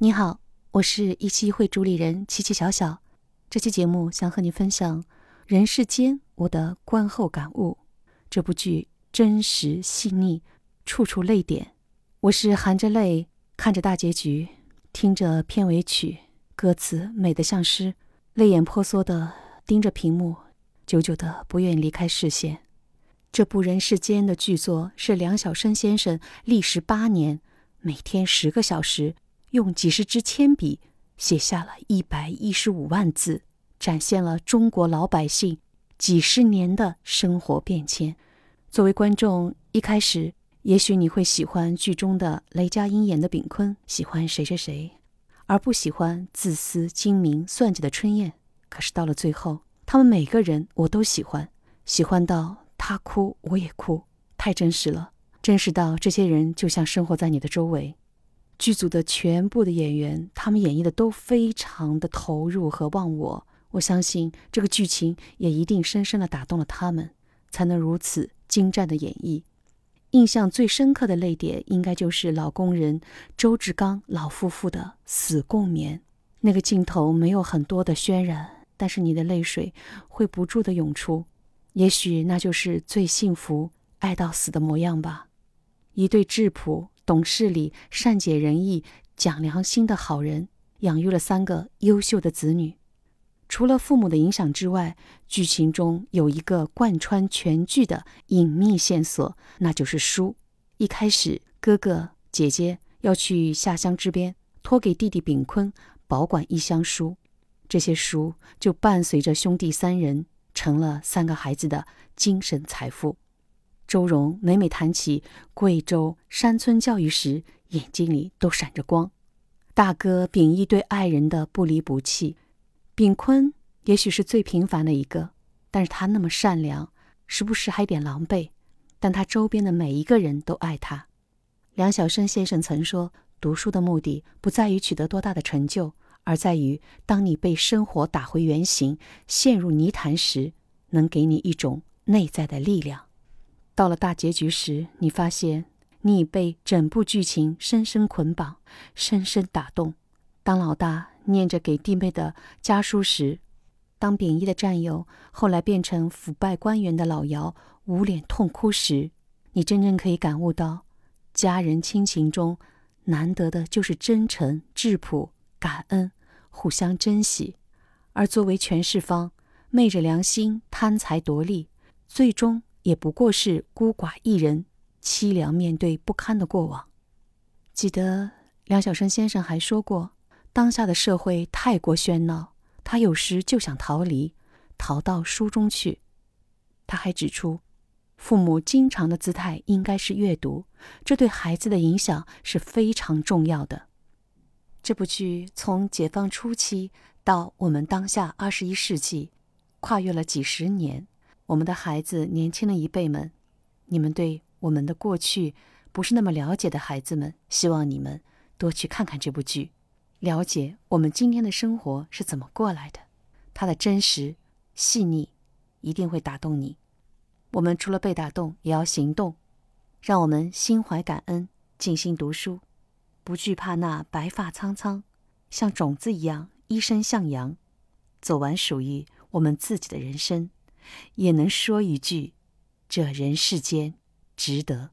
你好，我是一期一会主理人琪琪小小。这期节目想和你分享《人世间》我的观后感悟。这部剧真实细腻，处处泪点。我是含着泪看着大结局，听着片尾曲，歌词美得像诗，泪眼婆娑的盯着屏幕，久久的不愿离开视线。这部《人世间》的剧作是梁晓声先生历时八年，每天十个小时。用几十支铅笔写下了一百一十五万字，展现了中国老百姓几十年的生活变迁。作为观众，一开始也许你会喜欢剧中的雷佳音演的炳坤，喜欢谁谁谁，而不喜欢自私、精明、算计的春燕。可是到了最后，他们每个人我都喜欢，喜欢到他哭我也哭，太真实了，真实到这些人就像生活在你的周围。剧组的全部的演员，他们演绎的都非常的投入和忘我。我相信这个剧情也一定深深的打动了他们，才能如此精湛的演绎。印象最深刻的泪点，应该就是老工人周志刚老夫妇的死共眠。那个镜头没有很多的渲染，但是你的泪水会不住的涌出。也许那就是最幸福、爱到死的模样吧。一对质朴。懂事理、善解人意、讲良心的好人，养育了三个优秀的子女。除了父母的影响之外，剧情中有一个贯穿全剧的隐秘线索，那就是书。一开始，哥哥姐姐要去下乡支边，托给弟弟炳坤保管一箱书，这些书就伴随着兄弟三人，成了三个孩子的精神财富。周荣每每谈起贵州山村教育时，眼睛里都闪着光。大哥秉义对爱人的不离不弃，秉坤也许是最平凡的一个，但是他那么善良，时不时还有点狼狈，但他周边的每一个人都爱他。梁晓声先生曾说：“读书的目的不在于取得多大的成就，而在于当你被生活打回原形、陷入泥潭时，能给你一种内在的力量。”到了大结局时，你发现你已被整部剧情深深捆绑，深深打动。当老大念着给弟妹的家书时，当贬义的战友后来变成腐败官员的老姚捂脸痛哭时，你真正可以感悟到，家人亲情中难得的就是真诚、质朴、感恩、互相珍惜。而作为权势方，昧着良心贪财夺利，最终。也不过是孤寡一人，凄凉面对不堪的过往。记得梁晓声先生还说过，当下的社会太过喧闹，他有时就想逃离，逃到书中去。他还指出，父母经常的姿态应该是阅读，这对孩子的影响是非常重要的。这部剧从解放初期到我们当下二十一世纪，跨越了几十年。我们的孩子，年轻的一辈们，你们对我们的过去不是那么了解的孩子们，希望你们多去看看这部剧，了解我们今天的生活是怎么过来的。它的真实、细腻，一定会打动你。我们除了被打动，也要行动。让我们心怀感恩，静心读书，不惧怕那白发苍苍，像种子一样一生向阳，走完属于我们自己的人生。也能说一句：“这人世间，值得。”